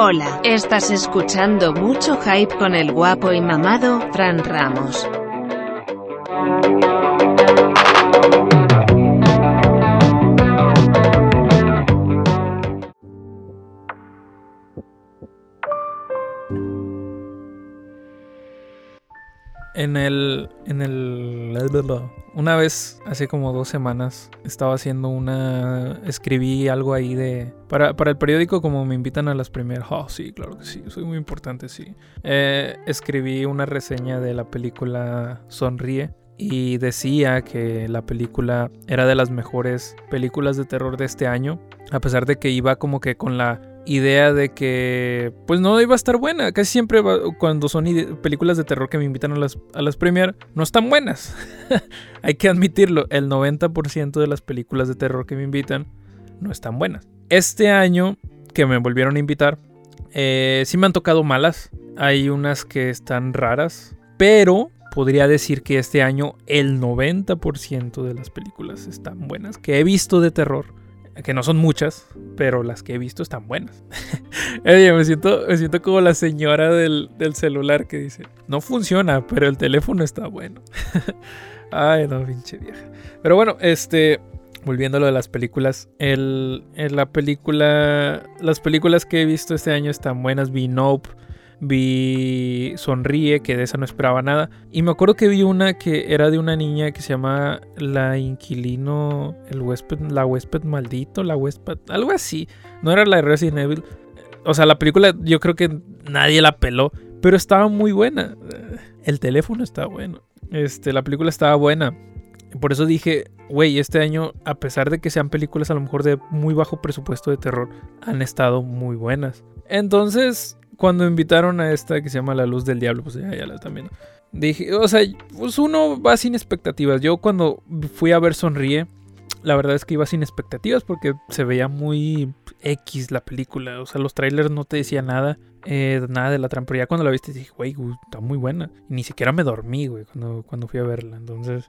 Hola, estás escuchando mucho hype con el guapo y mamado, Fran Ramos. En el, en el, una vez, hace como dos semanas, estaba haciendo una, escribí algo ahí de, para, para el periódico como me invitan a las primeras, oh sí, claro que sí, soy muy importante, sí. Eh, escribí una reseña de la película Sonríe y decía que la película era de las mejores películas de terror de este año, a pesar de que iba como que con la idea de que pues no iba a estar buena. Casi siempre cuando son películas de terror que me invitan a las, a las no están buenas. Hay que admitirlo, el 90% de las películas de terror que me invitan no están buenas. Este año que me volvieron a invitar, eh, sí me han tocado malas. Hay unas que están raras, pero podría decir que este año el 90% de las películas están buenas que he visto de terror que no son muchas, pero las que he visto están buenas. Oye, me siento, me siento como la señora del, celular que dice, no funciona, pero el teléfono está bueno. Ay, no, pinche vieja. Pero bueno, este, volviendo a lo de las películas, el, en la película, las películas que he visto este año están buenas, vi Nope vi Sonríe, que de esa no esperaba nada. Y me acuerdo que vi una que era de una niña que se llama La Inquilino, el huésped, la huésped maldito, la huésped, algo así. No era la de Resident Evil. O sea, la película yo creo que nadie la peló, pero estaba muy buena. El teléfono estaba bueno. Este, la película estaba buena. Por eso dije, güey, este año, a pesar de que sean películas a lo mejor de muy bajo presupuesto de terror, han estado muy buenas. Entonces, cuando invitaron a esta que se llama La Luz del Diablo, pues ya, la también. Dije, o sea, pues uno va sin expectativas. Yo cuando fui a ver Sonríe, la verdad es que iba sin expectativas porque se veía muy X la película. O sea, los trailers no te decían nada, eh, nada de la trampa. Pero ya cuando la viste dije, güey, está muy buena. Y ni siquiera me dormí, güey, cuando, cuando fui a verla. Entonces,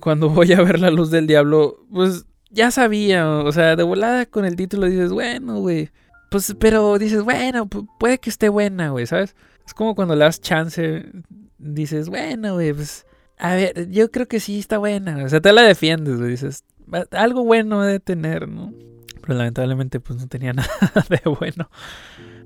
cuando voy a ver La Luz del Diablo, pues ya sabía. O sea, de volada con el título dices, bueno, güey pues, pero dices, bueno, puede que esté buena, güey, ¿sabes? Es como cuando le das chance, dices, bueno, güey, pues, a ver, yo creo que sí está buena. O sea, te la defiendes, güey, dices, algo bueno de tener, ¿no? Pero lamentablemente, pues no tenía nada de bueno.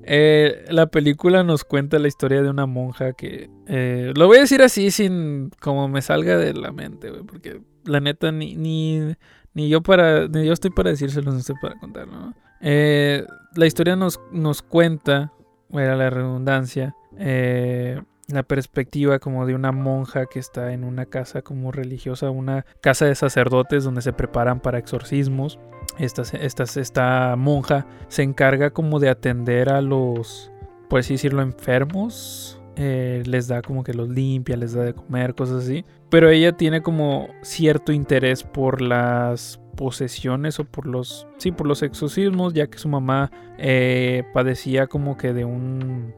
Eh, la película nos cuenta la historia de una monja que... Eh, lo voy a decir así sin como me salga de la mente, güey, porque la neta ni, ni, ni yo para... Ni yo estoy para decírselo, no estoy para contarlo, ¿no? Eh, la historia nos, nos cuenta, era la redundancia, eh, la perspectiva como de una monja que está en una casa como religiosa, una casa de sacerdotes donde se preparan para exorcismos. Esta, esta, esta monja se encarga como de atender a los, por así decirlo, enfermos. Eh, les da como que los limpia, les da de comer, cosas así. Pero ella tiene como cierto interés por las posesiones o por los, sí, por los exorcismos, ya que su mamá eh, padecía como que de un,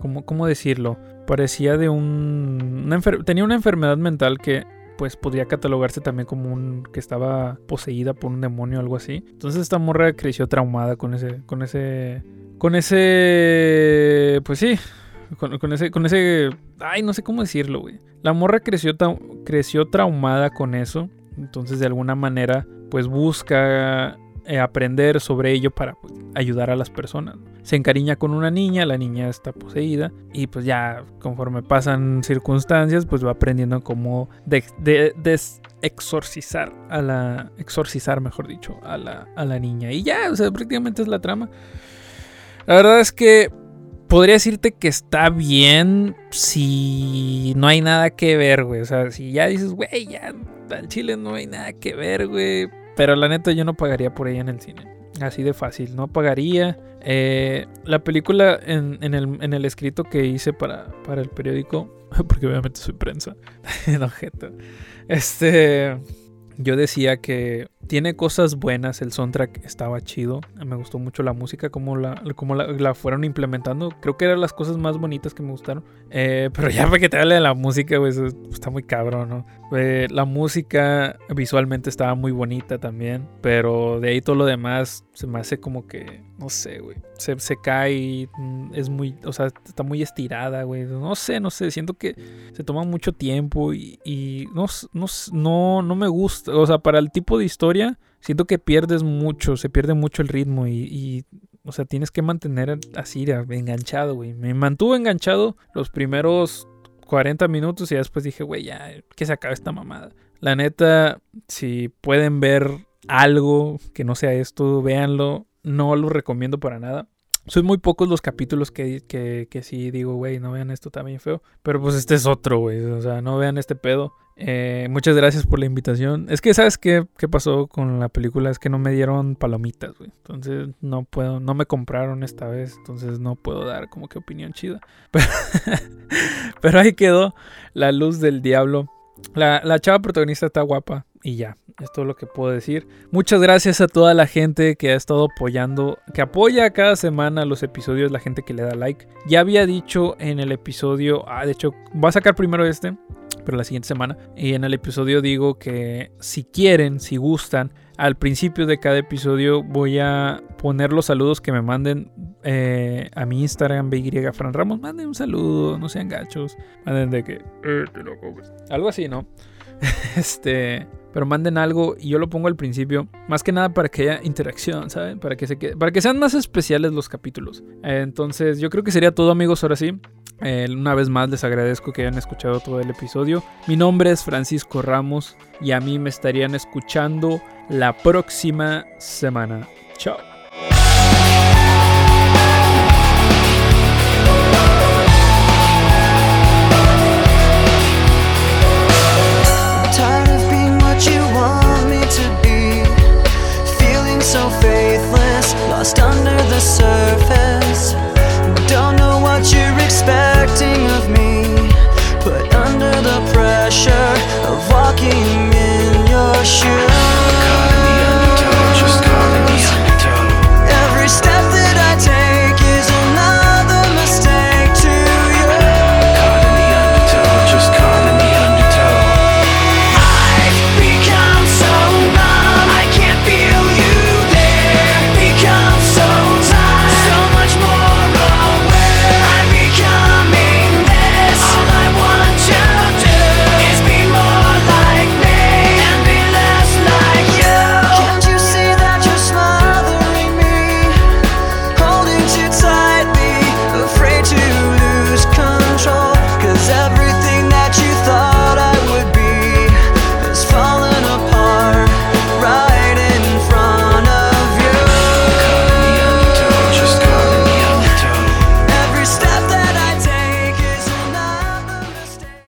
¿cómo, cómo decirlo? Parecía de un, tenía una enfermedad mental que pues podría catalogarse también como un que estaba poseída por un demonio o algo así. Entonces esta morra creció traumada con ese, con ese, con ese, pues sí, con, con, ese, con ese, ay, no sé cómo decirlo, güey. La morra creció, creció traumada con eso. Entonces de alguna manera pues busca eh, aprender sobre ello para pues, ayudar a las personas. Se encariña con una niña, la niña está poseída y pues ya conforme pasan circunstancias pues va aprendiendo cómo de, exorcizar a la exorcizar mejor dicho a la, a la niña y ya, o sea, prácticamente es la trama. La verdad es que podría decirte que está bien si no hay nada que ver, güey. O sea, si ya dices, güey, ya al chile no hay nada que ver, güey pero la neta yo no pagaría por ella en el cine. Así de fácil, no pagaría. Eh, la película en, el, escrito que hice para, para el periódico, porque obviamente soy prensa, no, Este, yo decía que tiene cosas buenas, el soundtrack estaba chido, me gustó mucho la música, como la, como la, fueron implementando, creo que eran las cosas más bonitas que me gustaron, eh, pero ya para que te hable de la música, pues está muy cabrón, ¿no? Eh, la música visualmente estaba muy bonita también, pero de ahí todo lo demás se me hace como que, no sé, güey, se, se cae, mm, es muy, o sea, está muy estirada, güey, no sé, no sé, siento que se toma mucho tiempo y, y no, no, no, no me gusta, o sea, para el tipo de historia, siento que pierdes mucho, se pierde mucho el ritmo y, o sea, tienes que mantener así, enganchado, güey. Me mantuvo enganchado los primeros 40 minutos y después dije, güey, ya, que se acabe esta mamada. La neta, si pueden ver algo que no sea esto, véanlo. No lo recomiendo para nada. Son muy pocos los capítulos que, que, que sí digo, güey, no vean esto también feo. Pero pues este es otro, güey. O sea, no vean este pedo. Eh, muchas gracias por la invitación. Es que, ¿sabes qué, qué pasó con la película? Es que no me dieron palomitas, güey. Entonces no puedo, no me compraron esta vez. Entonces no puedo dar como que opinión chida. Pero, ahí quedó La Luz del Diablo. La, la chava protagonista está guapa. Y ya, es todo lo que puedo decir. Muchas gracias a toda la gente que ha estado apoyando, que apoya cada semana los episodios, la gente que le da like. Ya había dicho en el episodio, ah, de hecho, voy a sacar primero este, pero la siguiente semana. Y en el episodio digo que si quieren, si gustan, al principio de cada episodio voy a poner los saludos que me manden eh, a mi Instagram, BY Fran Ramos. Manden un saludo, no sean gachos. Manden de que, eh, te lo Algo así, ¿no? este pero manden algo y yo lo pongo al principio, más que nada para que haya interacción, ¿saben? Para que, se para que sean más especiales los capítulos. entonces, yo creo que sería todo, amigos, ahora sí. Eh, una vez más les agradezco que hayan escuchado todo el episodio. Mi nombre es Francisco Ramos y a mí me estarían escuchando la próxima semana. Chao.